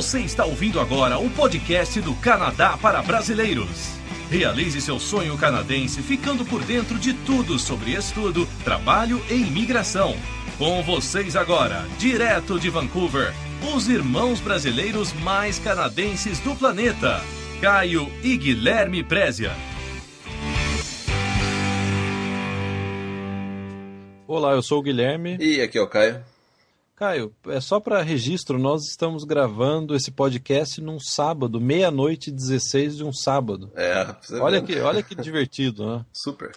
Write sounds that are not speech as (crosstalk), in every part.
Você está ouvindo agora o podcast do Canadá para Brasileiros. Realize seu sonho canadense ficando por dentro de tudo sobre estudo, trabalho e imigração. Com vocês agora, direto de Vancouver, os irmãos brasileiros mais canadenses do planeta, Caio e Guilherme Prézia. Olá, eu sou o Guilherme. E aqui é o Caio. Caio, é só para registro, nós estamos gravando esse podcast num sábado, meia-noite e 16 de um sábado. É, olha que, olha que (laughs) divertido, né? Super.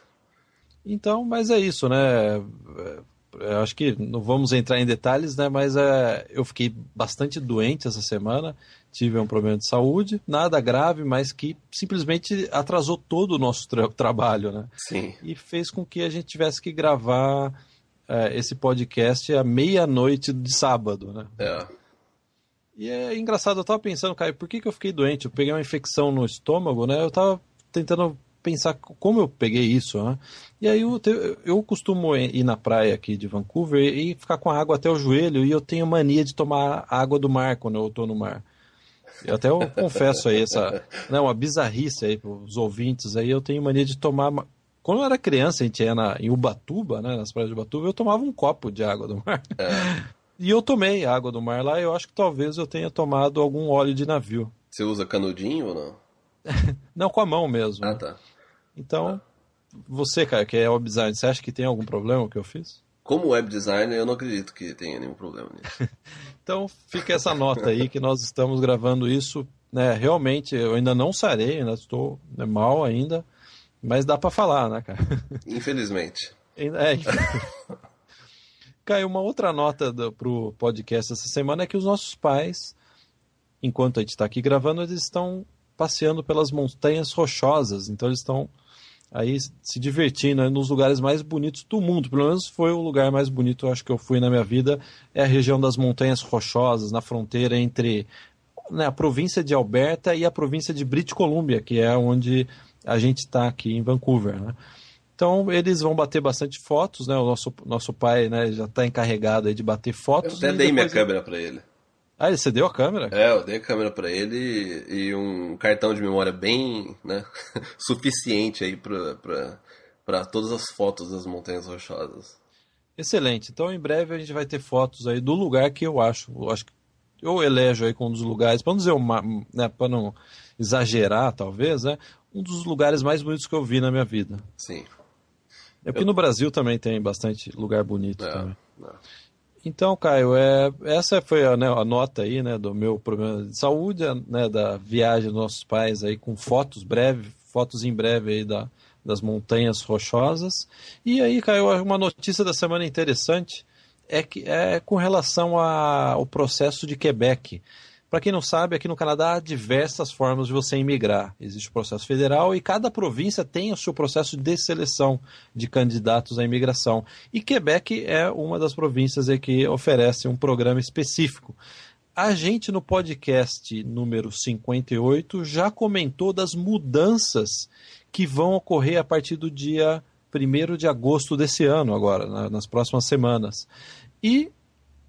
Então, mas é isso, né? É, eu acho que não vamos entrar em detalhes, né? Mas é, eu fiquei bastante doente essa semana, tive um problema de saúde, nada grave, mas que simplesmente atrasou todo o nosso tra trabalho, né? Sim. E fez com que a gente tivesse que gravar é, esse podcast à meia-noite de sábado, né? É. E é engraçado, eu tava pensando, Caio, por que, que eu fiquei doente? Eu peguei uma infecção no estômago, né? Eu tava tentando pensar como eu peguei isso, né? E aí eu, eu costumo ir na praia aqui de Vancouver e ficar com a água até o joelho e eu tenho mania de tomar água do mar quando eu tô no mar. Eu até eu confesso aí essa, né, uma bizarrice aí para os ouvintes aí, eu tenho mania de tomar quando eu era criança, a gente ia na, em Ubatuba, né, nas praias de Ubatuba, eu tomava um copo de água do mar. É. (laughs) E eu tomei água do mar lá e eu acho que talvez eu tenha tomado algum óleo de navio. Você usa canudinho ou não? (laughs) não, com a mão mesmo. Ah, tá. Então, ah. você, cara, que é web design, você acha que tem algum problema que eu fiz? Como web designer, eu não acredito que tenha nenhum problema nisso. (laughs) então, fica essa nota aí que nós estamos gravando isso. Né, realmente, eu ainda não sarei, ainda estou né, mal ainda. Mas dá para falar, né, cara? Infelizmente. (laughs) É. Caiu uma outra nota do, pro podcast essa semana é que os nossos pais, enquanto a gente está aqui gravando, eles estão passeando pelas montanhas rochosas. Então eles estão aí se divertindo né, nos lugares mais bonitos do mundo. Pelo menos foi o lugar mais bonito, acho que eu fui na minha vida, é a região das montanhas rochosas, na fronteira entre né, a província de Alberta e a província de British Columbia, que é onde a gente está aqui em Vancouver, né? Então eles vão bater bastante fotos, né? O nosso, nosso pai né, já está encarregado de bater fotos. Eu até dei minha câmera para ele. Ah, você deu a câmera? É, eu dei a câmera para ele e um cartão de memória bem né, (laughs) suficiente aí para todas as fotos das montanhas rochosas. Excelente. Então em breve a gente vai ter fotos aí do lugar que eu acho, eu acho que eu elejo aí como um dos lugares, para não dizer uma, né, para não exagerar talvez, né, um dos lugares mais bonitos que eu vi na minha vida. Sim. É porque eu... no Brasil também tem bastante lugar bonito é, também. É. Então, Caio, é, essa foi a, né, a, nota aí, né, do meu problema de saúde, né, da viagem dos nossos pais aí com fotos breve, fotos em breve aí da, das montanhas rochosas. E aí, Caio, uma notícia da semana interessante é que é com relação ao processo de Quebec. Para quem não sabe, aqui no Canadá há diversas formas de você imigrar. Existe o processo federal e cada província tem o seu processo de seleção de candidatos à imigração. E Quebec é uma das províncias que oferece um programa específico. A gente no podcast número 58 já comentou das mudanças que vão ocorrer a partir do dia 1 de agosto desse ano, agora, nas próximas semanas. E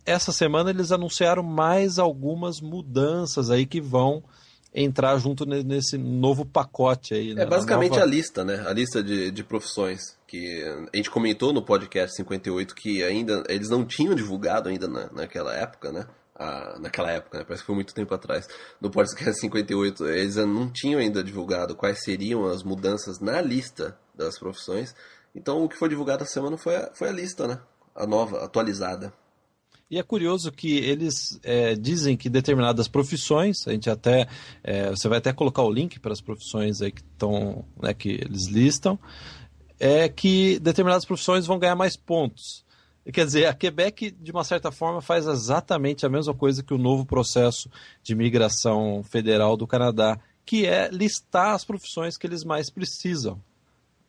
essa semana eles anunciaram mais algumas mudanças aí que vão entrar junto nesse novo pacote aí. É né? basicamente a, nova... a lista, né? A lista de, de profissões que a gente comentou no podcast 58 que ainda eles não tinham divulgado ainda na, naquela época, né? Ah, naquela época, né? parece que foi muito tempo atrás. No podcast 58 eles não tinham ainda divulgado quais seriam as mudanças na lista das profissões. Então o que foi divulgado essa semana foi a, foi a lista, né? A nova, atualizada. E é curioso que eles é, dizem que determinadas profissões, a gente até. É, você vai até colocar o link para as profissões aí que estão. Né, que eles listam, é que determinadas profissões vão ganhar mais pontos. Quer dizer, a Quebec, de uma certa forma, faz exatamente a mesma coisa que o novo processo de migração federal do Canadá, que é listar as profissões que eles mais precisam.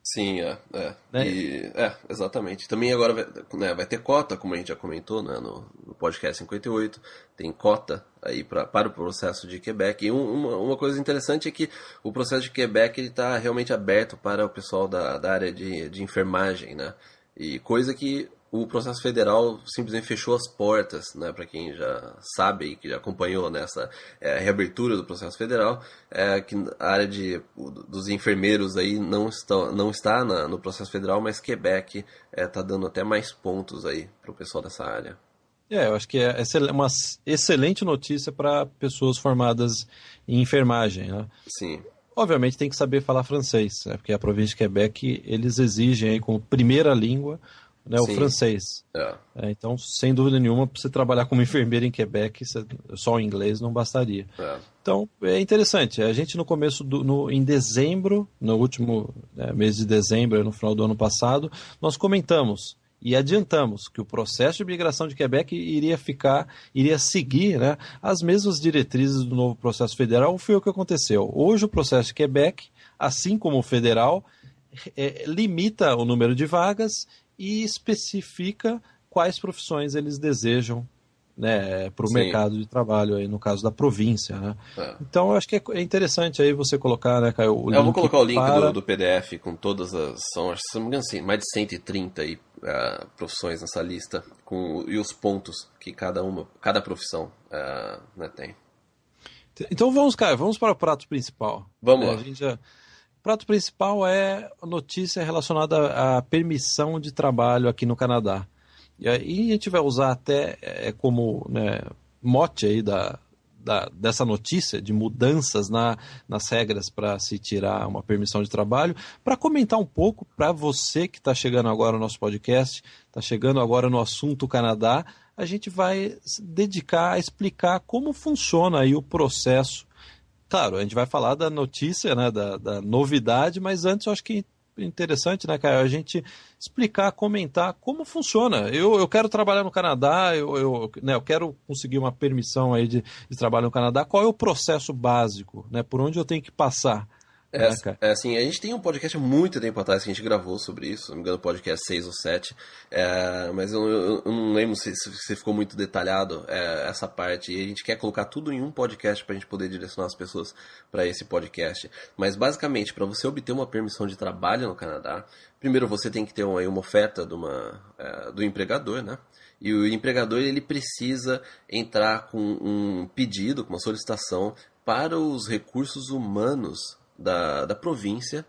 Sim, é. É, né? e, é exatamente. Também agora vai, né, vai, ter cota, como a gente já comentou né, no, no podcast 58, tem cota aí pra, para o processo de Quebec. E um, uma, uma, coisa interessante é que o processo de Quebec está realmente aberto para o pessoal da, da área de, de enfermagem, né? E coisa que o processo federal simplesmente fechou as portas, né, para quem já sabe e que já acompanhou nessa é, reabertura do processo federal, é, que a área de, dos enfermeiros aí não está, não está na, no processo federal, mas Quebec está é, dando até mais pontos aí para o pessoal dessa área. É, eu acho que é uma excelente notícia para pessoas formadas em enfermagem. Né? Sim. Obviamente tem que saber falar francês, né? porque a província de Quebec eles exigem aí como primeira língua né, o francês. É. É, então, sem dúvida nenhuma, para você trabalhar como enfermeira em Quebec, só o inglês não bastaria. É. Então, é interessante. A gente, no começo, do, no, em dezembro, no último né, mês de dezembro, no final do ano passado, nós comentamos e adiantamos que o processo de migração de Quebec iria ficar, iria seguir né, as mesmas diretrizes do novo processo federal. Foi o que aconteceu. Hoje, o processo de Quebec, assim como o federal, é, limita o número de vagas e especifica quais profissões eles desejam né, para o mercado de trabalho, aí, no caso da província. Né? É. Então, eu acho que é interessante aí você colocar, né, Caio, o Eu vou colocar o link para... do, do, PDF com todas as. São, acho, se não me engano, assim, mais de 130 aí, uh, profissões nessa lista, com, e os pontos que cada uma, cada profissão uh, né, tem. Então vamos, Caio, vamos para o prato principal. Vamos é, lá. A gente já prato principal é notícia relacionada à permissão de trabalho aqui no Canadá. E aí a gente vai usar até é, como né, mote aí da, da, dessa notícia de mudanças na, nas regras para se tirar uma permissão de trabalho, para comentar um pouco para você que está chegando agora no nosso podcast, está chegando agora no assunto Canadá, a gente vai se dedicar a explicar como funciona aí o processo Claro, a gente vai falar da notícia, né, da, da novidade, mas antes eu acho que interessante, né, Caio, a gente explicar, comentar como funciona. Eu, eu quero trabalhar no Canadá, eu, eu, né, eu quero conseguir uma permissão aí de, de trabalho no Canadá. Qual é o processo básico, né? Por onde eu tenho que passar? É, né, é, assim, a gente tem um podcast há muito tempo atrás que a gente gravou sobre isso, não me engano, podcast 6 ou 7, é, mas eu, eu, eu, não lembro se, se ficou muito detalhado é, essa parte, e a gente quer colocar tudo em um podcast para a gente poder direcionar as pessoas para esse podcast. Mas basicamente, para você obter uma permissão de trabalho no Canadá, primeiro você tem que ter uma, uma oferta de uma, é, do empregador, né? E o empregador ele precisa entrar com um pedido, com uma solicitação para os recursos humanos da, da província,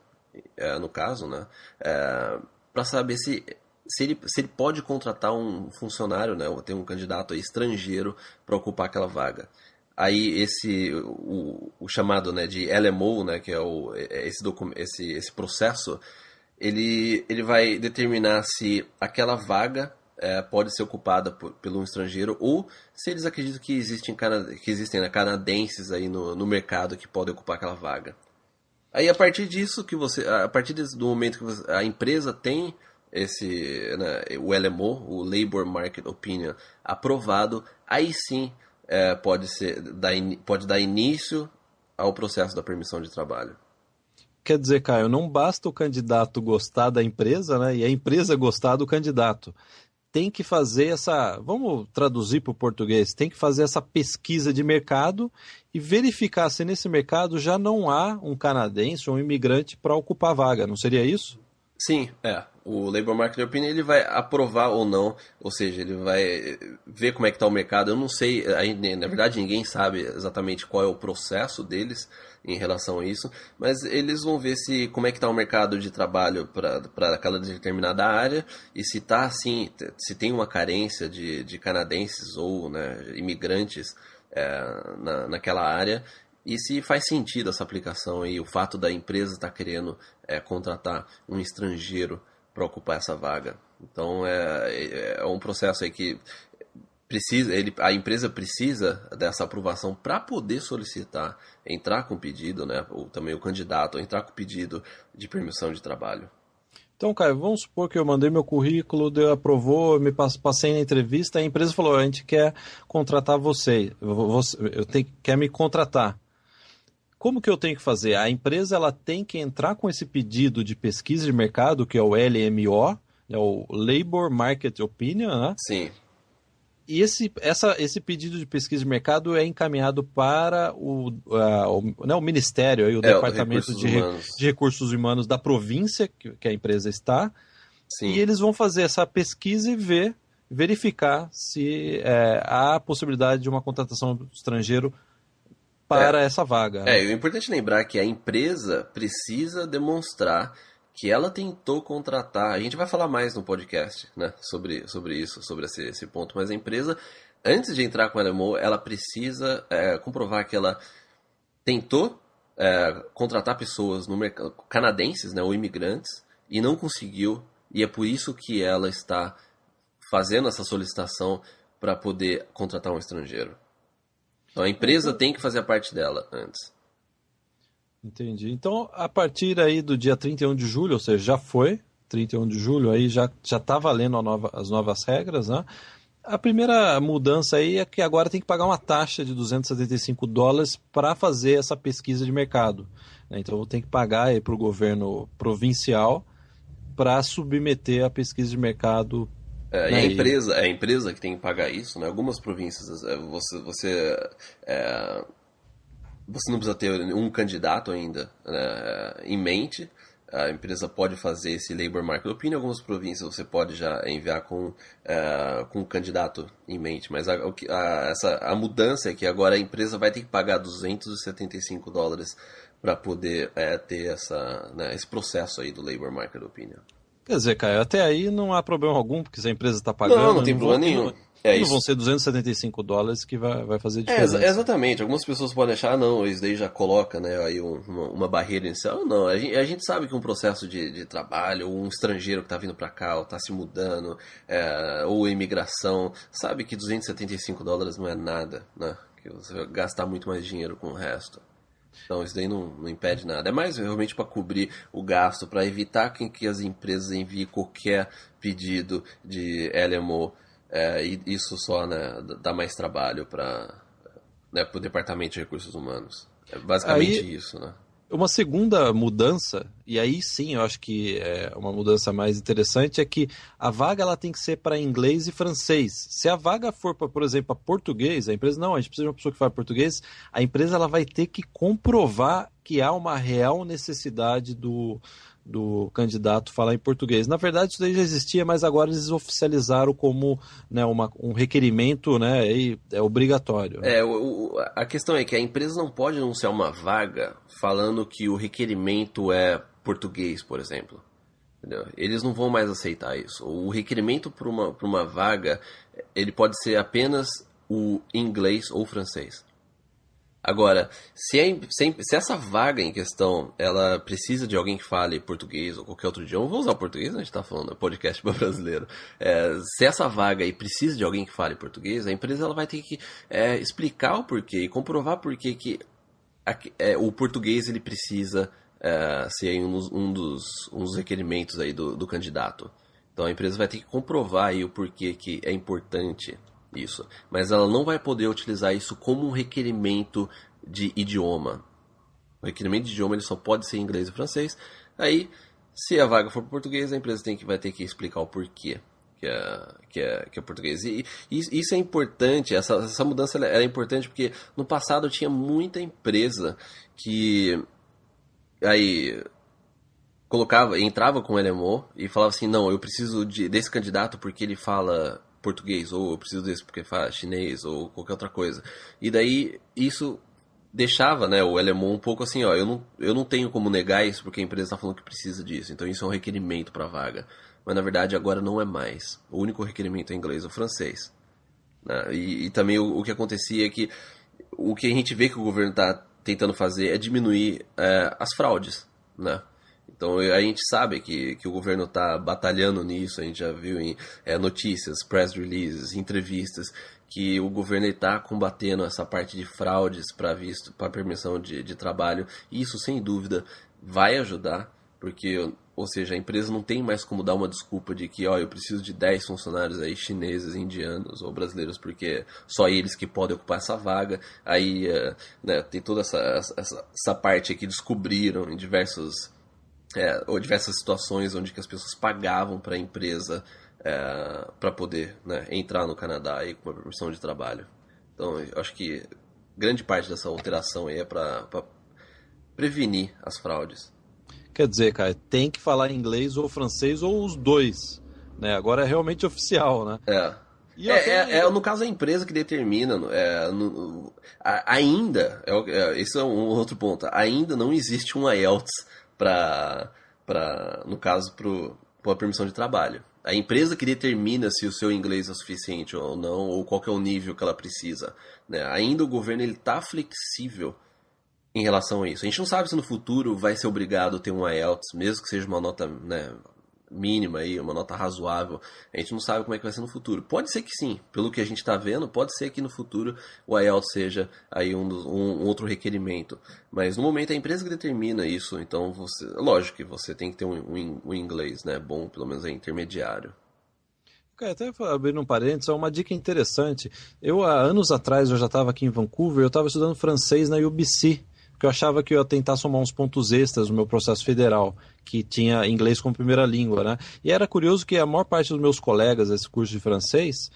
é, no caso, né, é, para saber se, se, ele, se ele pode contratar um funcionário, né, ou ter um candidato estrangeiro para ocupar aquela vaga. Aí esse o, o, chamado né, de LMO, né, que é o, é, esse, esse, esse processo, ele, ele vai determinar se aquela vaga é, pode ser ocupada por, pelo um estrangeiro ou se eles acreditam que existem, que existem né, canadenses aí no, no mercado que podem ocupar aquela vaga. Aí a partir disso que você, a partir do momento que você, a empresa tem esse, né, o LMO, o Labor Market Opinion, aprovado, aí sim é, pode ser, dar, pode dar início ao processo da permissão de trabalho. Quer dizer, Caio, não basta o candidato gostar da empresa, né, e a empresa gostar do candidato tem que fazer essa, vamos traduzir para o português, tem que fazer essa pesquisa de mercado e verificar se nesse mercado já não há um canadense ou um imigrante para ocupar a vaga, não seria isso? Sim, é. O Labor Market Opinion ele vai aprovar ou não, ou seja, ele vai ver como é que está o mercado. Eu não sei, na verdade ninguém sabe exatamente qual é o processo deles em relação a isso, mas eles vão ver se como é que está o mercado de trabalho para aquela determinada área e se está assim, se tem uma carência de, de canadenses ou né, imigrantes é, na, naquela área e se faz sentido essa aplicação aí, o fato da empresa estar tá querendo é, contratar um estrangeiro para ocupar essa vaga. Então é, é, é um processo aí que precisa, ele, a empresa precisa dessa aprovação para poder solicitar, entrar com pedido, né, ou também o candidato entrar com pedido de permissão de trabalho. Então, Caio, vamos supor que eu mandei meu currículo, Deus aprovou, me passei na entrevista, a empresa falou: a gente quer contratar você, você eu tenho, quer me contratar. Como que eu tenho que fazer? A empresa ela tem que entrar com esse pedido de pesquisa de mercado, que é o LMO, é o Labor Market Opinion, né? Sim. E esse, essa, esse pedido de pesquisa de mercado é encaminhado para o, uh, o, né, o Ministério, aí, o é, Departamento de, de, Recursos Humanos da província que, que, a empresa está. Sim. e eles vão fazer essa pesquisa e ver, verificar se é, há possibilidade de uma contratação estrangeiro para é, essa vaga. É, é importante lembrar que a empresa precisa demonstrar que ela tentou contratar. A gente vai falar mais no podcast, né, sobre, sobre isso, sobre esse, esse ponto. Mas a empresa, antes de entrar com a LMO, ela precisa é, comprovar que ela tentou é, contratar pessoas no mercado canadenses, né, ou imigrantes, e não conseguiu. E é por isso que ela está fazendo essa solicitação para poder contratar um estrangeiro. Então a empresa tem que fazer a parte dela antes. Entendi. Então, a partir aí do dia 31 de julho, ou seja, já foi, 31 de julho, aí já já está valendo nova, as novas regras, né? A primeira mudança aí é que agora tem que pagar uma taxa de 275 dólares para fazer essa pesquisa de mercado. Né? Então tem que pagar para o governo provincial para submeter a pesquisa de mercado é, a empresa, é a empresa que tem que pagar isso, né? Algumas províncias, é, você, você, é, você não precisa ter um candidato ainda né, em mente. A empresa pode fazer esse Labor Market Opinion. Algumas províncias você pode já enviar com, é, com um candidato em mente. Mas a, a, essa, a mudança é que agora a empresa vai ter que pagar 275 dólares para poder é, ter essa, né, esse processo aí do Labor Market Opinion. Quer dizer, Caio, até aí não há problema algum, porque se a empresa está pagando. Não, não tem problema nenhum. É não vão ser 275 dólares que vai, vai fazer é, diferença. É, exatamente. Algumas pessoas podem achar, ah, não, isso daí já coloca né, aí uma, uma barreira inicial. Não, a gente, a gente, sabe que um processo de, de trabalho, um estrangeiro que está vindo para cá, ou está se mudando, é, ou imigração, sabe que 275 dólares não é nada, né? Que você vai gastar muito mais dinheiro com o resto. Então isso daí não, não impede nada. É mais realmente para cobrir o gasto, para evitar que, que as empresas enviem qualquer pedido de LMO. É, e isso só né, dá mais trabalho para né, o Departamento de Recursos Humanos. É basicamente Aí, isso, né? Uma segunda mudança, e aí sim eu acho que é uma mudança mais interessante, é que a vaga ela tem que ser para inglês e francês. Se a vaga for, para, por exemplo, para português, a empresa, não, a gente precisa de uma pessoa que fale português, a empresa ela vai ter que comprovar que há uma real necessidade do, do candidato falar em português. Na verdade, isso daí já existia, mas agora eles oficializaram como né, uma, um requerimento né, é obrigatório. É, o, a questão é que a empresa não pode anunciar uma vaga falando que o requerimento é português, por exemplo. Entendeu? Eles não vão mais aceitar isso. O requerimento para uma, uma vaga, ele pode ser apenas o inglês ou francês. Agora, se, é, se, se, essa vaga em questão, ela precisa de alguém que fale português ou qualquer outro idioma, vou usar o português, né? a gente está falando, podcast (laughs) para brasileiro. É, se essa vaga aí precisa de alguém que fale português, a empresa ela vai ter que é, explicar o porquê e comprovar porquê que é, o português ele precisa é, ser um, dos, um, dos, um dos requerimentos aí do, do candidato. Então a empresa vai ter que comprovar aí o porquê que é importante isso. Mas ela não vai poder utilizar isso como um requerimento de idioma. O requerimento de idioma ele só pode ser inglês e francês. Aí, se a vaga for português, a empresa tem que, vai ter que explicar o porquê que é, que é, que é português. E, isso é importante, essa, essa mudança é importante porque no passado tinha muita empresa que aí colocava, entrava com o LMO e falava assim, não, eu preciso de, desse candidato porque ele fala português, ou eu preciso desse porque fala chinês, ou qualquer outra coisa. E daí isso deixava né, o LMO um pouco assim, ó, eu não, eu não tenho como negar isso porque a empresa está falando que precisa disso, então isso é um requerimento para a vaga. Mas na verdade agora não é mais. O único requerimento é inglês ou francês. Né? E, e, também o, o, que acontecia é que o que a gente vê que o governo está tentando fazer é diminuir é, as fraudes, né? Então a gente sabe que, que o governo está batalhando nisso, a gente já viu em é, notícias, press releases, entrevistas, que o governo está combatendo essa parte de fraudes para visto, para permissão de, de trabalho. Isso sem dúvida vai ajudar, porque, ou seja, a empresa não tem mais como dar uma desculpa de que, ó, eu preciso de 10 funcionários aí chineses, indianos ou brasileiros, porque só eles que podem ocupar essa vaga. Aí é, né, tem toda essa, essa, essa parte que descobriram em diversos é, ou diversas situações onde que as pessoas pagavam para a empresa é, para poder né, entrar no Canadá aí com uma permissão de trabalho. Então, eu acho que grande parte dessa alteração aí é para prevenir as fraudes. Quer dizer, cara, tem que falar inglês ou francês ou os dois. Né? Agora é realmente oficial, né? É. É, é, é, no caso a empresa que determina, é, no, a, ainda, é, é, esse é um outro ponto, ainda não existe um IELTS para, no caso, para a permissão de trabalho. A empresa que determina se o seu inglês é suficiente ou não, ou qual é o nível que ela precisa. Né? Ainda o governo está flexível em relação a isso. A gente não sabe se no futuro vai ser obrigado a ter um IELTS, mesmo que seja uma nota né, mínima aí, uma nota razoável. A gente não sabe como é que vai ser no futuro. Pode ser que sim, pelo que a gente está vendo, pode ser que no futuro o IELTS seja aí um, um, um, outro requerimento. Mas no momento é a empresa que determina isso, então você, lógico que você tem que ter um, um inglês, né, bom, pelo menos é intermediário. Até abrindo um parênteses, é uma dica interessante. Eu, há anos atrás, eu já estava aqui em Vancouver, eu estava estudando francês na UBC, porque eu achava que eu ia tentar somar uns pontos extras no meu processo federal que tinha inglês como primeira língua, né? E era curioso que a maior parte dos meus colegas desse curso de francês,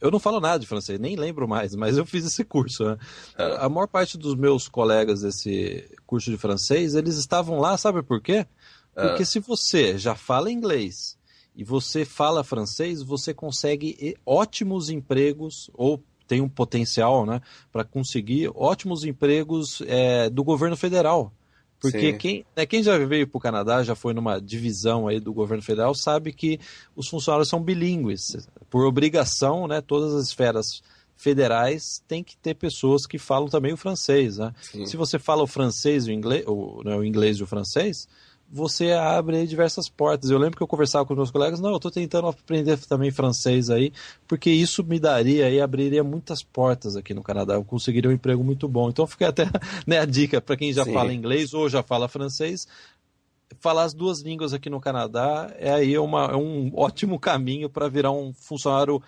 eu não falo nada de francês, nem lembro mais, (laughs) mas eu fiz esse curso. Né? É. A maior parte dos meus colegas desse curso de francês, eles estavam lá, sabe por quê? É. Porque se você já fala inglês e você fala francês, você consegue ótimos empregos ou tem um potencial né, para conseguir ótimos empregos é, do governo federal. Porque quem, né, quem já veio para o Canadá, já foi numa divisão aí do governo federal, sabe que os funcionários são bilíngues. Por obrigação, né, todas as esferas federais têm que ter pessoas que falam também o francês. Né? Se você fala o francês, o inglês, o, né, o inglês e o francês, você abre diversas portas. Eu lembro que eu conversava com meus colegas, não, eu estou tentando aprender também francês aí, porque isso me daria e abriria muitas portas aqui no Canadá. Eu conseguiria um emprego muito bom. Então fica até (laughs) né, a dica para quem já Sim. fala inglês ou já fala francês, falar as duas línguas aqui no Canadá é aí uma, é um ótimo caminho para virar um funcionário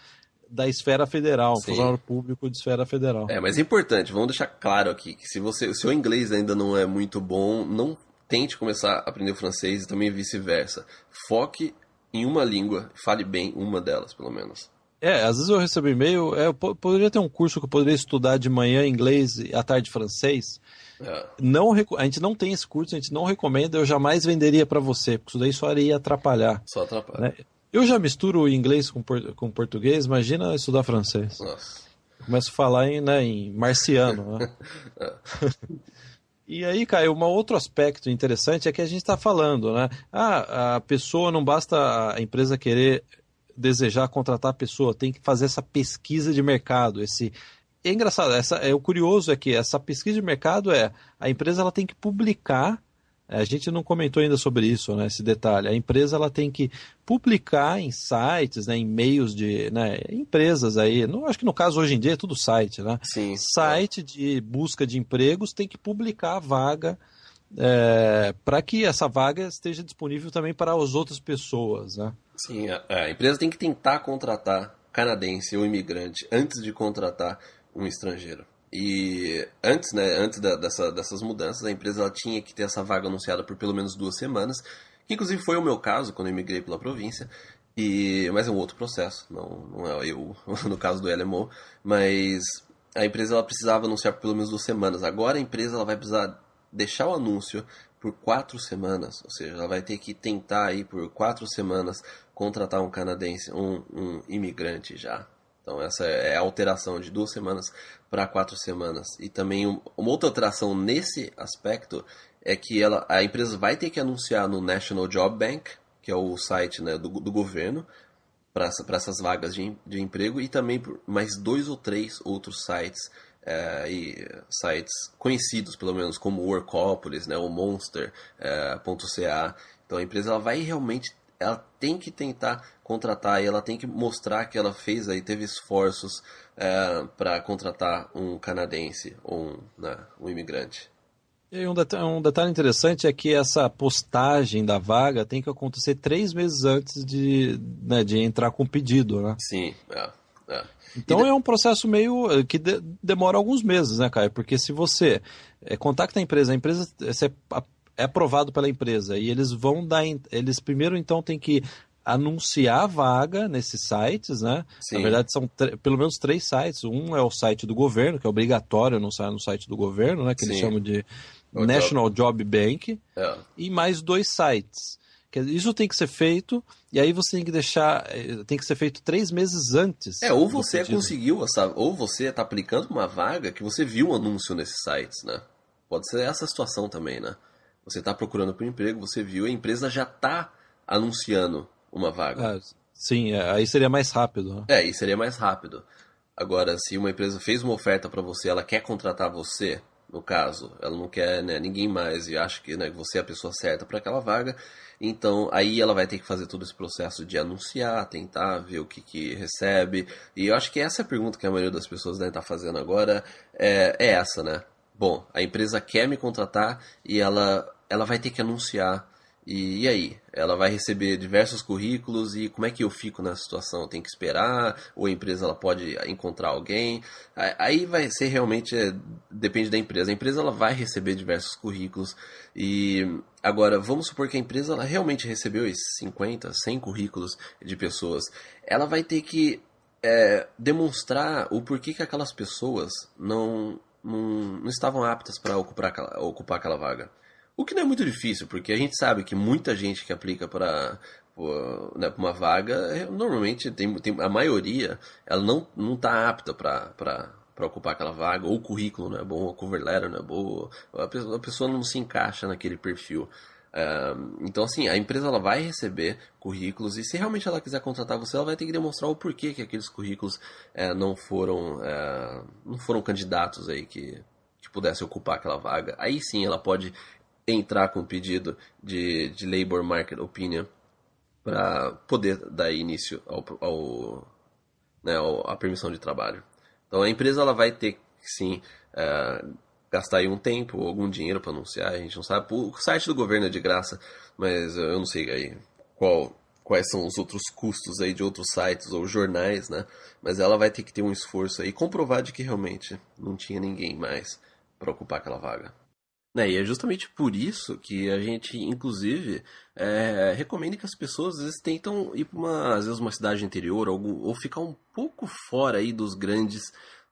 da esfera federal, um funcionário público de esfera federal. É, mas é importante, vamos deixar claro aqui que se você, o seu inglês ainda não é muito bom, não tente começar a aprender francês e também vice-versa. Foque em uma língua, fale bem uma delas, pelo menos. É, às vezes eu recebo e-mail, é, eu poderia ter um curso que eu poderia estudar de manhã inglês e à tarde francês. É. Não, a gente não tem esse curso, a gente não recomenda, eu jamais venderia para você, porque isso daí só iria atrapalhar. Só atrapalha. Né? Eu já misturo inglês com, com português, imagina estudar francês. Nossa. Começo a falar em, né, em marciano. Né? (laughs) é. E aí, Caio, um outro aspecto interessante é que a gente está falando, né? Ah, a pessoa não basta a empresa querer desejar contratar a pessoa, tem que fazer essa pesquisa de mercado, esse é engraçado, essa, é, o curioso é que essa pesquisa de mercado é a empresa ela tem que publicar a gente não comentou ainda sobre isso, né, esse detalhe. A empresa ela tem que publicar em sites, né, em meios de né, empresas aí. Não, acho que no caso hoje em dia é tudo site, né? Sim. Site de busca de empregos tem que publicar a vaga é, para que essa vaga esteja disponível também para as outras pessoas, né? Sim, a, a empresa tem que tentar contratar canadense ou imigrante antes de contratar um estrangeiro. E antes, né, antes da, dessa, dessas mudanças, a empresa tinha que ter essa vaga anunciada por pelo menos duas semanas, que inclusive foi o meu caso quando eu migrei pela província. E, mas é um outro processo, não, não é eu (laughs) no caso do LMO, mas a empresa ela precisava anunciar por pelo menos duas semanas. Agora a empresa ela vai precisar deixar o anúncio por quatro semanas, ou seja, ela vai ter que tentar aí por quatro semanas contratar um canadense, um, um imigrante já. Então essa é a alteração de duas semanas para quatro semanas. E também uma outra alteração nesse aspecto é que ela, a empresa vai ter que anunciar no National Job Bank, que é o site né, do, do governo, para essa, essas vagas de, de emprego, e também mais dois ou três outros sites, é, e sites conhecidos, pelo menos, como Workopolis, né, o Monster.ca. É, então a empresa ela vai realmente ela tem que tentar contratar e ela tem que mostrar que ela fez aí, teve esforços é, para contratar um canadense ou um, né, um imigrante. E um detalhe, um detalhe, interessante é que essa postagem da vaga tem que acontecer três meses antes de, né, de entrar com o pedido, né? Sim, é. é. Então de... é um processo meio eh, que de, demora alguns meses, né, Caio? Porque se você é, contacta a empresa, a empresa você é aprovado pela empresa e eles vão dar, eles primeiro então tem que anunciar a vaga nesses sites, né? Sim. Na verdade são pelo menos três sites. Um é o site do governo, que é obrigatório anunciar no site do governo, né? Que Sim. eles chamam de National Job, Job Bank é. e mais dois sites. Isso tem que ser feito e aí você tem que deixar, eh, tem que ser feito três meses antes. É, ou você conseguiu, ou você está aplicando uma vaga que você viu um anúncio nesses sites, né? Pode ser essa situação também, né? Você está procurando por um emprego, você viu, a empresa já está anunciando uma vaga. Ah, sim, é, aí seria mais rápido. Né? É, aí seria mais rápido. Agora, se uma empresa fez uma oferta para você, ela quer contratar você, no caso, ela não quer né, ninguém mais e acha que né, você é a pessoa certa para aquela vaga, então aí ela vai ter que fazer todo esse processo de anunciar, tentar ver o que, que recebe. E eu acho que essa é a pergunta que a maioria das pessoas devem estar fazendo agora, é, é essa, né? Bom, a empresa quer me contratar e ela ela vai ter que anunciar. E, e, aí? Ela vai receber diversos currículos e como é que eu fico nessa situação? Tem que esperar? Ou a empresa ela pode encontrar alguém? Aí vai ser realmente, é, depende da empresa. A empresa ela vai receber diversos currículos e agora vamos supor que a empresa ela realmente recebeu esses 50, 100 currículos de pessoas. Ela vai ter que é, demonstrar o porquê que aquelas pessoas não, não, não estavam aptas para ocupar, ocupar aquela vaga. O que não é muito difícil, porque a gente sabe que muita gente que aplica para né, uma vaga, é, normalmente tem, tem, a maioria, ela não não está apta para ocupar aquela vaga, ou o currículo não é bom, ou a cover letter não é boa, a pessoa, a pessoa não se encaixa naquele perfil. Então, assim, a empresa ela vai receber currículos e se realmente ela quiser contratar você, ela vai ter que demonstrar o porquê que aqueles currículos é, não foram é, não foram candidatos aí que, que pudessem ocupar aquela vaga. Aí sim ela pode entrar com o pedido de, de Labor Market Opinion para poder dar início ao, ao, né, ao, à permissão de trabalho. Então a empresa ela vai ter sim é, gastar aí um tempo ou algum dinheiro para anunciar, a gente não sabe. O site do governo é de graça, mas eu não sei aí qual, quais são os outros custos aí de outros sites ou jornais, né? Mas ela vai ter que ter um esforço aí comprovar de que realmente não tinha ninguém mais para ocupar aquela vaga. Né? E é justamente por isso que a gente, inclusive, é, recomenda que as pessoas às vezes tentam ir para uma, às vezes uma cidade interior ou, ou ficar um pouco fora aí dos grandes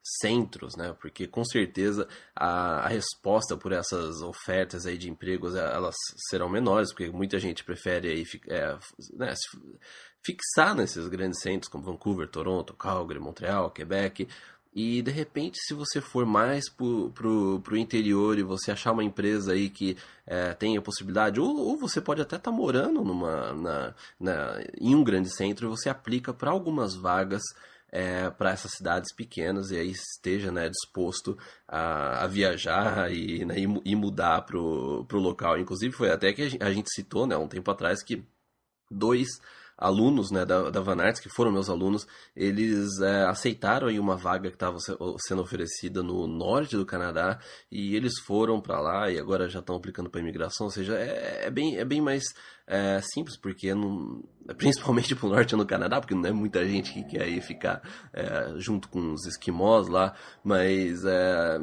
centros, né? Porque com certeza a, a, resposta por essas ofertas aí de empregos elas serão menores, porque muita gente prefere aí é, né, fixar nesses grandes centros como Vancouver, Toronto, Calgary, Montreal, Quebec, e de repente, se você for mais pro, pro, interior e você achar uma empresa aí que é, tem a possibilidade, ou, ou você pode até estar tá morando numa, na, na, em um grande centro e você aplica para algumas vagas é, para essas cidades pequenas e aí esteja né, disposto a, a viajar e, né, e, mudar para o local. Inclusive, foi até que a gente, citou né, um tempo atrás que dois alunos né, da, da Van Arts, que foram meus alunos, eles é, aceitaram aí uma vaga que estava sendo oferecida no norte do Canadá e eles foram para lá e agora já estão aplicando para imigração, ou seja, é, é, bem, é bem mais é, simples, porque não, principalmente pro norte no Canadá, porque não é muita gente que quer ir ficar é, junto com os esquimós lá, mas, é,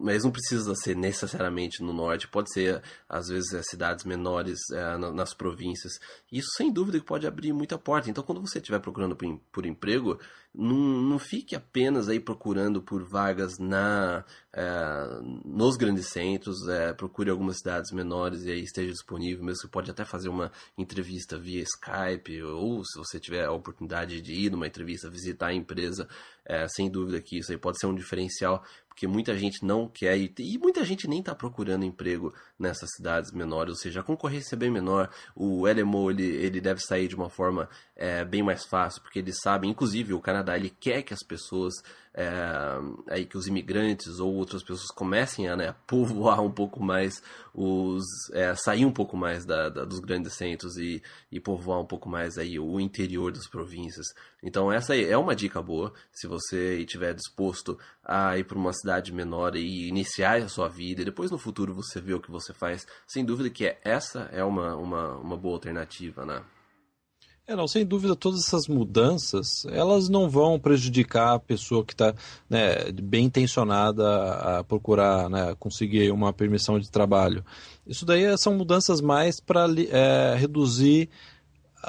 mas não precisa ser necessariamente no norte, pode ser às vezes é, cidades menores é, nas províncias. Isso sem dúvida que pode abrir muita porta. Então quando você estiver procurando por, por emprego, não, não fique apenas aí procurando por vagas na é, nos grandes centros, é, procure algumas cidades menores e aí esteja disponível, mesmo você pode até fazer uma entrevista via Skype, ou se você tiver a oportunidade de ir numa entrevista, visitar a empresa, é, sem dúvida que isso aí pode ser um diferencial, porque muita gente não quer ir, e muita gente nem está procurando emprego nessas cidades menores, ou seja, a concorrência é bem menor, o LMO ele, ele deve sair de uma forma é, bem mais fácil, porque eles sabem, inclusive o Canadá ele quer que as pessoas é, aí que os imigrantes ou outras pessoas comecem a né, povoar um pouco mais os é, sair um pouco mais da, da, dos grandes centros e, e povoar um pouco mais aí o interior das províncias. Então essa é uma dica boa se você estiver disposto a ir para uma cidade menor e iniciar a sua vida e depois no futuro você vê o que você faz sem dúvida que essa é uma, uma, uma boa alternativa né é, não, sem dúvida, todas essas mudanças, elas não vão prejudicar a pessoa que está né, bem intencionada a procurar né, conseguir uma permissão de trabalho. Isso daí são mudanças mais para é, reduzir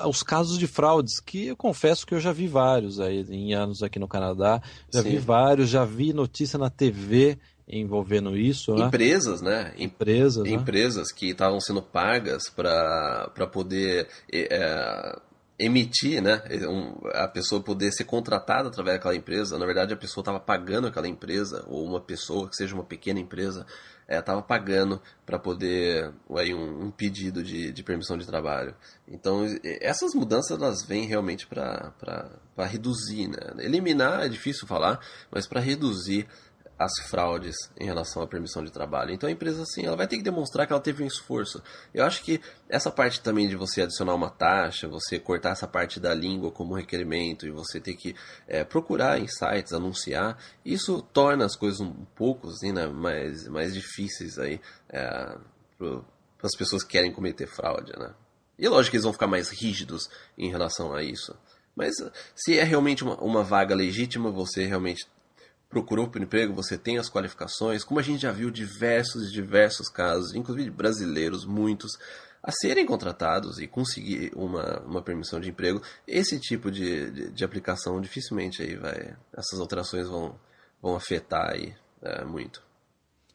os casos de fraudes, que eu confesso que eu já vi vários aí em anos aqui no Canadá, já Sim. vi vários, já vi notícia na TV envolvendo isso. Né? Empresas, né? Empresas. Né? Empresas que estavam sendo pagas para poder é, emitir, né? Um, a pessoa poder ser contratada através daquela empresa. Na verdade, a pessoa estava pagando aquela empresa, ou uma pessoa, que seja uma pequena empresa, estava é, pagando para poder aí, um, um pedido de, de, permissão de trabalho. Então, essas mudanças elas vêm realmente para reduzir, né? Eliminar é difícil falar, mas para reduzir as fraudes em relação à permissão de trabalho. Então a empresa assim, ela vai ter que demonstrar que ela teve um esforço. Eu acho que essa parte também de você adicionar uma taxa, você cortar essa parte da língua como requerimento e você ter que é, procurar em sites, anunciar, isso torna as coisas um pouco assim, né, mais, mais difíceis aí é, para as pessoas que querem cometer fraude, né? E é lógico que eles vão ficar mais rígidos em relação a isso. Mas se é realmente uma, uma vaga legítima, você realmente procurou por emprego, você tem as qualificações, como a gente já viu diversos e diversos casos, inclusive brasileiros, muitos, a serem contratados e conseguir uma, uma permissão de emprego, esse tipo de, de, de aplicação dificilmente aí vai. Essas alterações vão, vão afetar aí é, muito.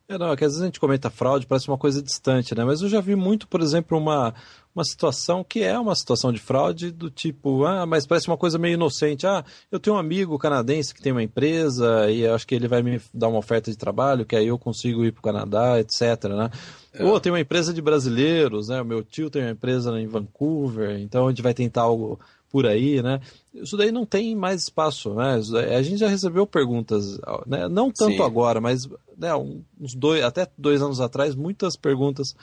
É, não, é que às vezes a gente comenta fraude, parece uma coisa distante, né? Mas eu já vi muito, por exemplo, uma, uma situação que é uma situação de fraude do tipo, ah, mas parece uma coisa meio inocente. Ah, eu tenho um amigo canadense que tem uma empresa e acho que ele vai me dar uma oferta de trabalho, que aí eu consigo ir para o Canadá, etc, né? É. Ou tem uma empresa de brasileiros, né? O meu tio tem uma empresa em Vancouver, então a gente vai tentar algo por aí, né? Isso daí não tem mais espaço, né? A gente já recebeu perguntas, né? não tanto Sim. agora, mas né, uns dois, até dois anos atrás, muitas perguntas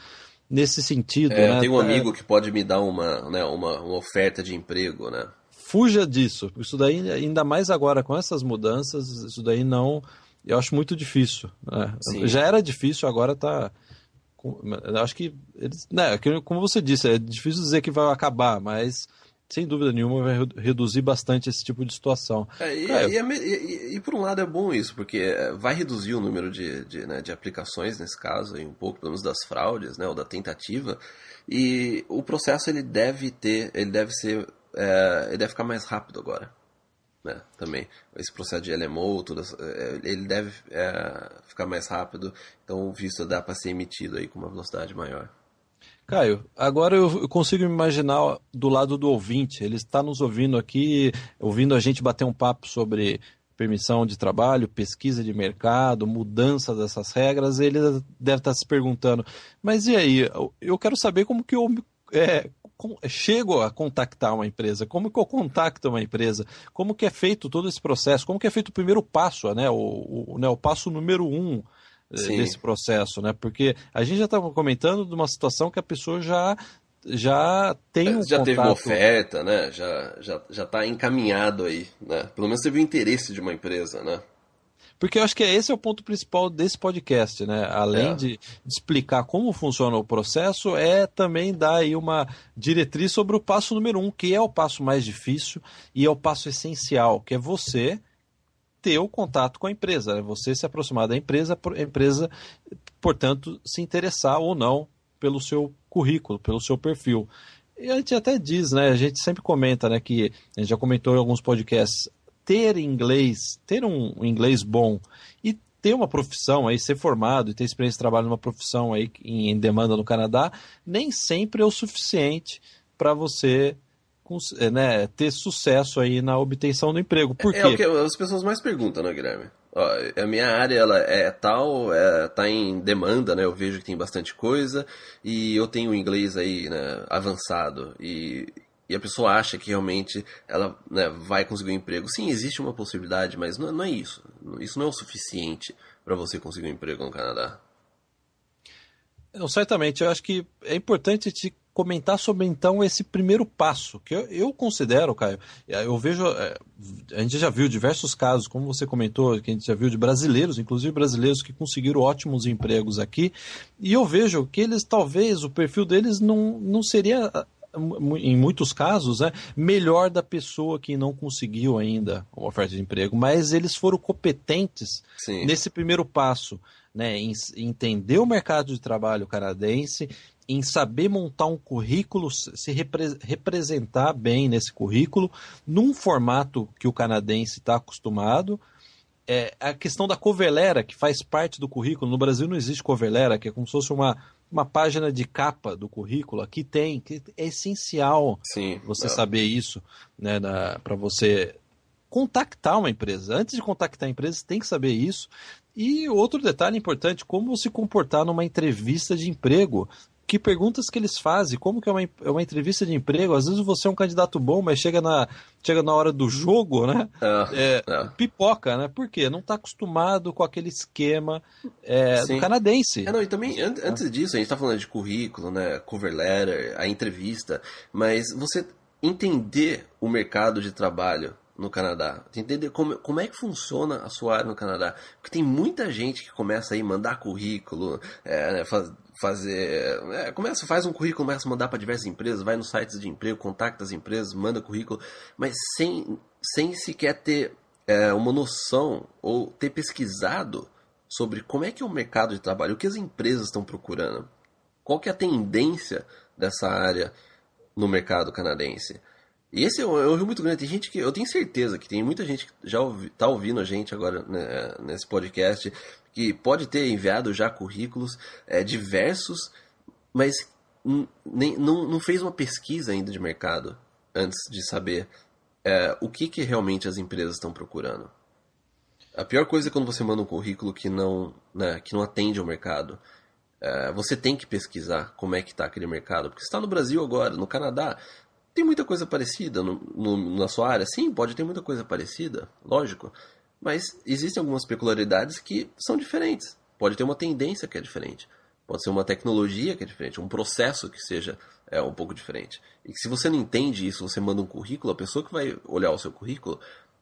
nesse sentido. É, né? Tem um amigo que pode me dar uma, né, uma, uma oferta de emprego, né? Fuja disso. Isso daí, ainda mais agora com essas mudanças, isso daí não. Eu acho muito difícil. Né? Já era difícil, agora está acho que eles, né, como você disse, é difícil dizer que vai acabar, mas sem dúvida nenhuma, vai reduzir bastante esse tipo de situação. É, e, é, e, e, e, por um lado é bom isso, porque é, vai reduzir o número de, de, né, de aplicações, nesse caso, um pouco, pelo menos das fraudes, né, ou da tentativa, e o processo ele deve ter, ele deve ser, é, ele deve ficar mais rápido agora. Né, também. Esse processo de LMO, tudo, é, ele deve é, ficar mais rápido, então o visto dá para ser emitido aí com uma velocidade maior. Caio, agora eu consigo me imaginar do lado do ouvinte. Ele está nos ouvindo aqui, ouvindo a gente bater um papo sobre permissão de trabalho, pesquisa de mercado, mudança dessas regras. Ele deve estar se perguntando: mas e aí? Eu quero saber como que eu é, chego a contactar uma empresa, como que eu contacto uma empresa, como que é feito todo esse processo, como que é feito o primeiro passo, né? O, o, né, o passo número um Sim. desse processo, né? Porque a gente já estava comentando de uma situação que a pessoa já já tem um já contato... teve uma oferta, né? Já já já está encaminhado aí, né? Pelo menos teve o interesse de uma empresa, né? Porque eu acho que esse é o ponto principal desse podcast, né? Além é. de, explicar como funciona o processo, é também dar aí uma diretriz sobre o passo número um, que é o passo mais difícil e é o passo essencial, que é você ter o contato com a empresa, né? você se aproximar da empresa, a empresa, portanto, se interessar ou não pelo seu currículo, pelo seu perfil. E a gente até diz, né? A gente sempre comenta, né? Que a gente já comentou em alguns podcasts, ter inglês, ter um inglês bom e ter uma profissão aí, ser formado e ter experiência de trabalho numa profissão aí em demanda no Canadá, nem sempre é o suficiente para você né, ter sucesso aí na obtenção do emprego. Por é, quê? É o que as pessoas mais perguntam, né, Guilherme? Ó, a minha área ela é tal, é, tá em demanda, né? Eu vejo que tem bastante coisa e eu tenho inglês aí né, avançado e, e a pessoa acha que realmente ela né, vai conseguir um emprego. Sim, existe uma possibilidade, mas não, não é isso. Isso não é o suficiente para você conseguir um emprego no Canadá. Não, certamente, eu acho que é importante te comentar sobre então esse primeiro passo, que eu, eu considero, Caio, eu vejo, é, a gente já viu diversos casos, como você comentou, que a gente já viu de brasileiros, inclusive brasileiros que conseguiram ótimos empregos aqui, e eu vejo que eles talvez, o perfil deles não, não seria em muitos casos, né, melhor da pessoa que não conseguiu ainda uma oferta de emprego, mas eles foram competentes Sim. nesse primeiro passo, né, em entender o mercado de trabalho canadense, em saber montar um currículo, se repre representar bem nesse currículo, num formato que o canadense está acostumado, é, a questão da covelera, que faz parte do currículo. No Brasil não existe covelera, que é como se fosse uma, uma página de capa do currículo. Aqui tem, que é essencial Sim, você é. saber isso, né, para você contactar uma empresa. Antes de contactar a empresa, você tem que saber isso. E outro detalhe importante, como se comportar numa entrevista de emprego. Que perguntas que eles fazem? Como que é uma, é uma entrevista de emprego? Às vezes você é um candidato bom, mas chega na, chega na hora do jogo, né? É, É, é. pipoca, né? Por quê? Não está acostumado com aquele esquema é, do canadense. Não, e também, an- antes disso, a gente tá falando de currículo, né, cover letter, a entrevista, mas você entender o mercado de trabalho no Canadá, entender como, como é que funciona a sua área no Canadá, porque tem muita gente que começa aí mandar currículo, é, né, faz- fazer, é, começa, faz um currículo, começa a mandar para diversas empresas, vai nos sites de emprego, contacta as empresas, manda currículo, mas sem, sem sequer ter é, uma noção ou ter pesquisado sobre como é que é o mercado de trabalho, o que as empresas estão procurando, qual que é a tendência dessa área no mercado canadense. E esse é um, é erro muito grande. Tem gente que. Eu tenho certeza que tem muita gente que já ouvi, tá ouvindo a gente agora né, nesse podcast, que pode ter enviado já currículos é, diversos, mas nem, não, não fez uma pesquisa ainda de mercado antes de saber é, o que, que realmente as empresas estão procurando. A pior coisa é quando você manda um currículo que não, né, que não atende ao mercado. É, você tem que pesquisar como é que está aquele mercado. Porque está no Brasil agora, no Canadá, tem muita coisa parecida no, no- na sua área. Sim, pode ter muita coisa parecida, lógico. Mas existem algumas peculiaridades que são diferentes. Pode ter uma tendência que é diferente. Pode ser uma tecnologia que é diferente, um processo que seja é, um pouco diferente. E se você não entende isso, você manda um currículo, a pessoa que vai olhar o seu currículo,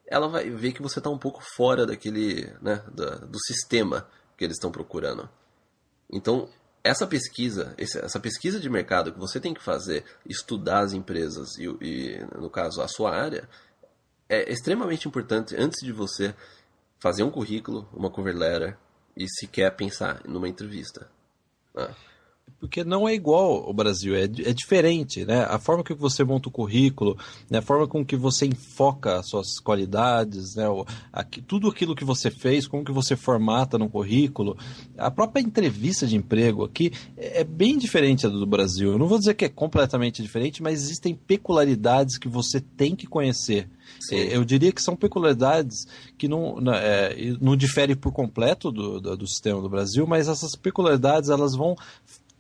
ela vai ver que você está um pouco fora daquele, né, da- do sistema que eles estão procurando. Então, essa pesquisa, essa pesquisa de mercado que você tem que fazer, estudar as empresas e, e, no caso, a sua área, é extremamente importante antes de você fazer um currículo, uma cover letter e sequer pensar numa entrevista. Ah, Porque não é igual ao Brasil, é, é diferente, né? A forma que você monta o currículo, né? a forma com que você enfoca as suas qualidades, né? O- aqui- tudo aquilo que você fez, como que você formata no currículo, a própria entrevista de emprego aqui é é bem diferente da do Brasil. Eu não vou dizer que é completamente diferente, mas existem peculiaridades que você tem que conhecer. Sim. É, Eu diria que são peculiaridades que não, não, é, não diferem por completo do, do, do sistema do Brasil, mas essas peculiaridades elas vão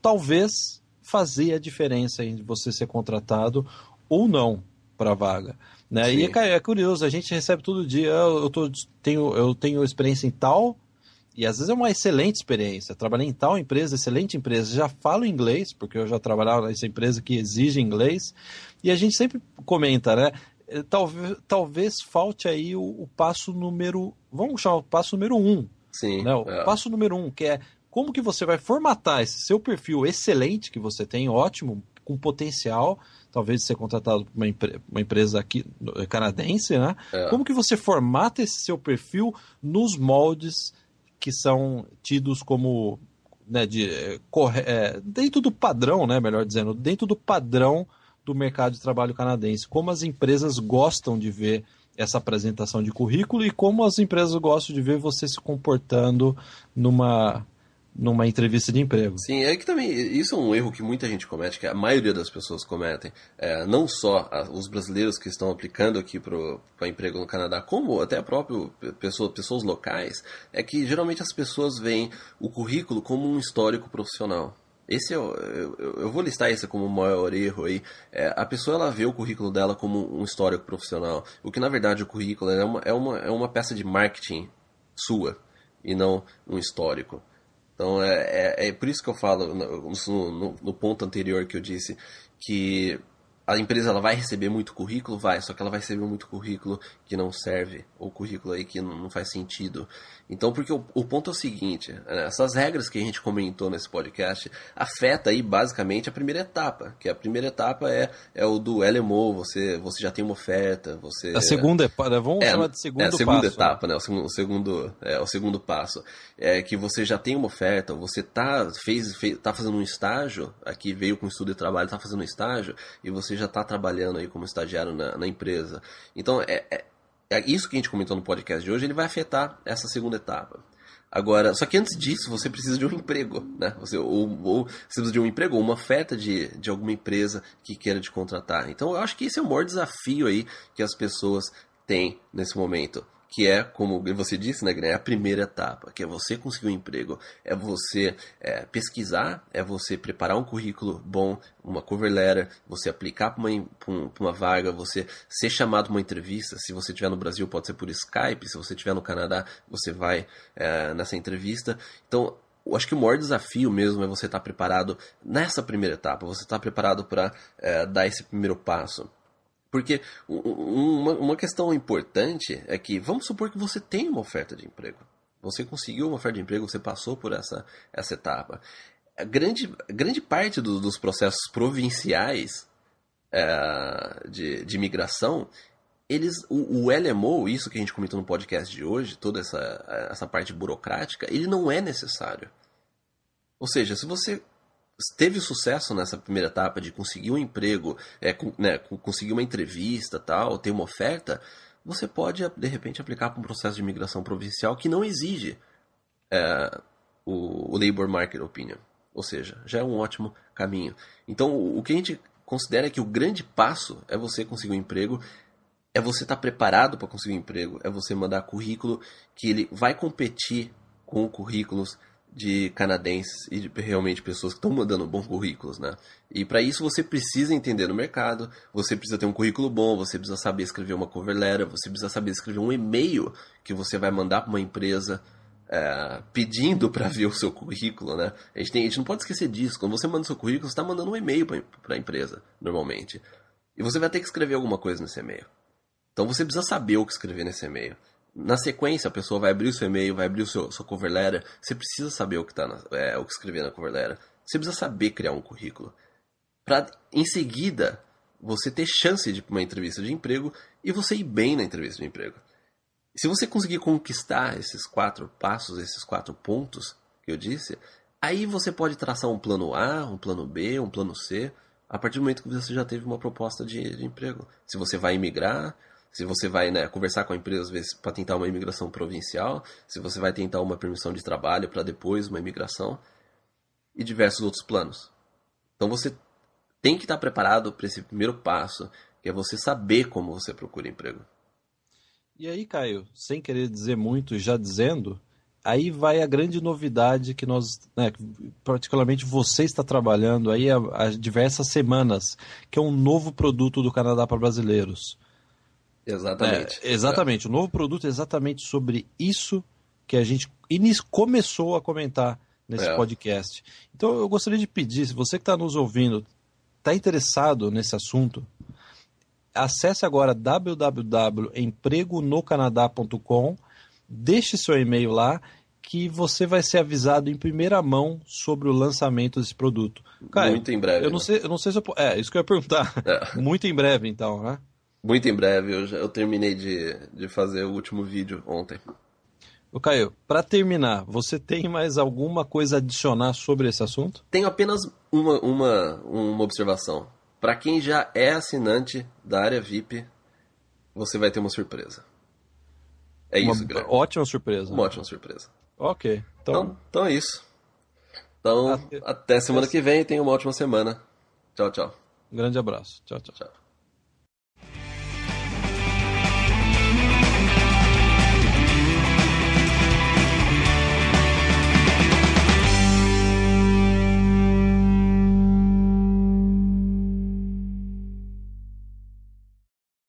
talvez fazer a diferença em você ser contratado ou não para a vaga. Né? E é, é curioso, a gente recebe todo dia, "Ah, eu, tô, tenho, eu tenho experiência em tal, e às vezes é uma excelente experiência. Trabalhei em tal empresa, excelente empresa, já falo inglês, porque eu já trabalhava nessa empresa que exige inglês, e a gente sempre comenta, né? eh, Talvez, talvez falte aí o, o passo número. Vamos chamar o passo número um. sim. Né? O é. passo número um, que é como que você vai formatar esse seu perfil excelente que você tem, ótimo, com potencial, talvez de ser contratado por uma, empre- uma empresa aqui no- canadense, né? É. Como que você formata esse seu perfil nos moldes que são tidos como né, de, corre- eh, dentro do padrão, né, melhor dizendo, dentro do padrão do mercado de trabalho canadense. Como as empresas gostam de ver essa apresentação de currículo e como as empresas gostam de ver você se comportando numa, numa entrevista de emprego. Sim, é que também isso é um erro que muita gente comete, que a maioria das pessoas cometem. É, não só os brasileiros que estão aplicando aqui para emprego no Canadá, como até próprio pe- pessoa, pessoas locais, é que geralmente as pessoas veem o currículo como um histórico profissional. Esse é eu, eu- eu vou listar esse como o maior erro aí. É, a pessoa ela vê o currículo dela como um histórico profissional, o que na verdade o currículo é uma, é uma, é uma peça de marketing sua e não um histórico. Então é, é, é por isso que eu falo no, no- no ponto anterior que eu disse que a empresa ela vai receber muito currículo, vai, só que ela vai receber muito currículo que não serve, ou currículo aí que não, faz sentido. Então, porque o, o ponto é o seguinte, né, essas regras que a gente comentou nesse podcast afeta aí basicamente a primeira etapa, que a primeira etapa é, é o do LMO, você, você já tem uma oferta, você... A segunda etapa, vamos É, chamar de segundo é a segunda passo. né? etapa, né? O segundo, o segundo, é, o segundo passo. É que você já tem uma oferta, você tá, fez, fez, tá fazendo um estágio, aqui veio com estudo de trabalho, tá fazendo um estágio, e você já tá trabalhando aí como estagiário na, na empresa. Então, é, é- é isso que a gente comentou no podcast de hoje, ele vai afetar essa segunda etapa. Agora, só que antes disso, você precisa de um emprego, né? Você, ou, ou você precisa de um emprego, ou uma oferta de, de alguma empresa que queira te contratar. Então, eu acho que esse é o maior desafio aí que as pessoas têm nesse momento que é, como você disse, né, Guilherme, é a primeira etapa, que é você conseguir um emprego, é você é, pesquisar, é você preparar um currículo bom, uma cover letter, você aplicar para uma, uma vaga, você ser chamado para uma entrevista, se você estiver no Brasil pode ser por Skype, se você estiver no Canadá você vai é, nessa entrevista. Então, eu acho que o maior desafio mesmo é você estar preparado nessa primeira etapa, você estar preparado para é, dar esse primeiro passo. Porque uma, uma questão importante é que, vamos supor que você tem uma oferta de emprego. Você conseguiu uma oferta de emprego, você passou por essa, essa etapa. A grande, grande parte do, dos processos provinciais é, de, de imigração, eles, o, o, LMO, isso que a gente comentou no podcast de hoje, toda essa, essa parte burocrática, ele não é necessário. Ou seja, se você teve sucesso nessa primeira etapa de conseguir um emprego, é, né, conseguir uma entrevista, tal, ter uma oferta, você pode de repente aplicar para um processo de imigração provincial que não exige é, o, o labor market opinion, ou seja, já é um ótimo caminho. Então, o, o que a gente considera é que o grande passo é você conseguir um emprego é você estar tá preparado para conseguir um emprego, é você mandar currículo que ele vai competir com currículos de canadenses e de realmente pessoas que estão mandando bons currículos, né? E para isso você precisa entender no mercado, você precisa ter um currículo bom, você precisa saber escrever uma cover letter, você precisa saber escrever um e-mail que você vai mandar para uma empresa é, pedindo para ver o seu currículo, né? A gente, tem, a gente não pode esquecer disso. Quando você manda o seu currículo, você está mandando um e-mail para a empresa, normalmente. E você vai ter que escrever alguma coisa nesse e-mail. Então você precisa saber o que escrever nesse e-mail na sequência, a pessoa vai abrir o seu e-mail, vai abrir o seu, sua cover letter. Você precisa saber o que, tá na, é, o que escrever na cover letter. Você precisa saber criar um currículo. Para, em seguida, você ter chance de uma entrevista de emprego e você ir bem na entrevista de emprego. Se você conseguir conquistar esses quatro passos, esses quatro pontos que eu disse, aí você pode traçar um plano A, um plano B, um plano C, a partir do momento que você já teve uma proposta de, de emprego. Se você vai imigrar, se você vai né, conversar com a empresa às vezes para tentar uma imigração provincial, se você vai tentar uma permissão de trabalho para depois uma imigração e diversos outros planos. Então você tem que estar preparado para esse primeiro passo, que é você saber como você procura emprego. E aí, Caio, sem querer dizer muito, já dizendo, aí vai a grande novidade que nós, né, particularmente você está trabalhando aí há, há diversas semanas, que é um novo produto do Canadá para brasileiros. Exatamente. É, exatamente. É. O novo produto é exatamente sobre isso que a gente começou a comentar nesse é. podcast. Então eu gostaria de pedir, se você que está nos ouvindo está interessado nesse assunto, acesse agora www.empregonocanadá.com, deixe seu e-mail lá que você vai ser avisado em primeira mão sobre o lançamento desse produto. Caio, Muito em breve. Eu não né? sei, eu não sei se eu, é isso que eu ia perguntar. É. (laughs) Muito em breve, então, né? Muito em breve, eu, já, eu terminei de, de fazer o último vídeo ontem. O Caio, para terminar, você tem mais alguma coisa a adicionar sobre esse assunto? Tenho apenas uma, uma, uma observação. Para quem já é assinante da área VIP, você vai ter uma surpresa. É uma isso, Guilherme. Ótima surpresa. Uma ótima surpresa. Ok. Então, então, então é isso. Então, até, até semana que vem. Tenha uma ótima semana. Tchau, tchau. Um grande abraço. Tchau, tchau. tchau.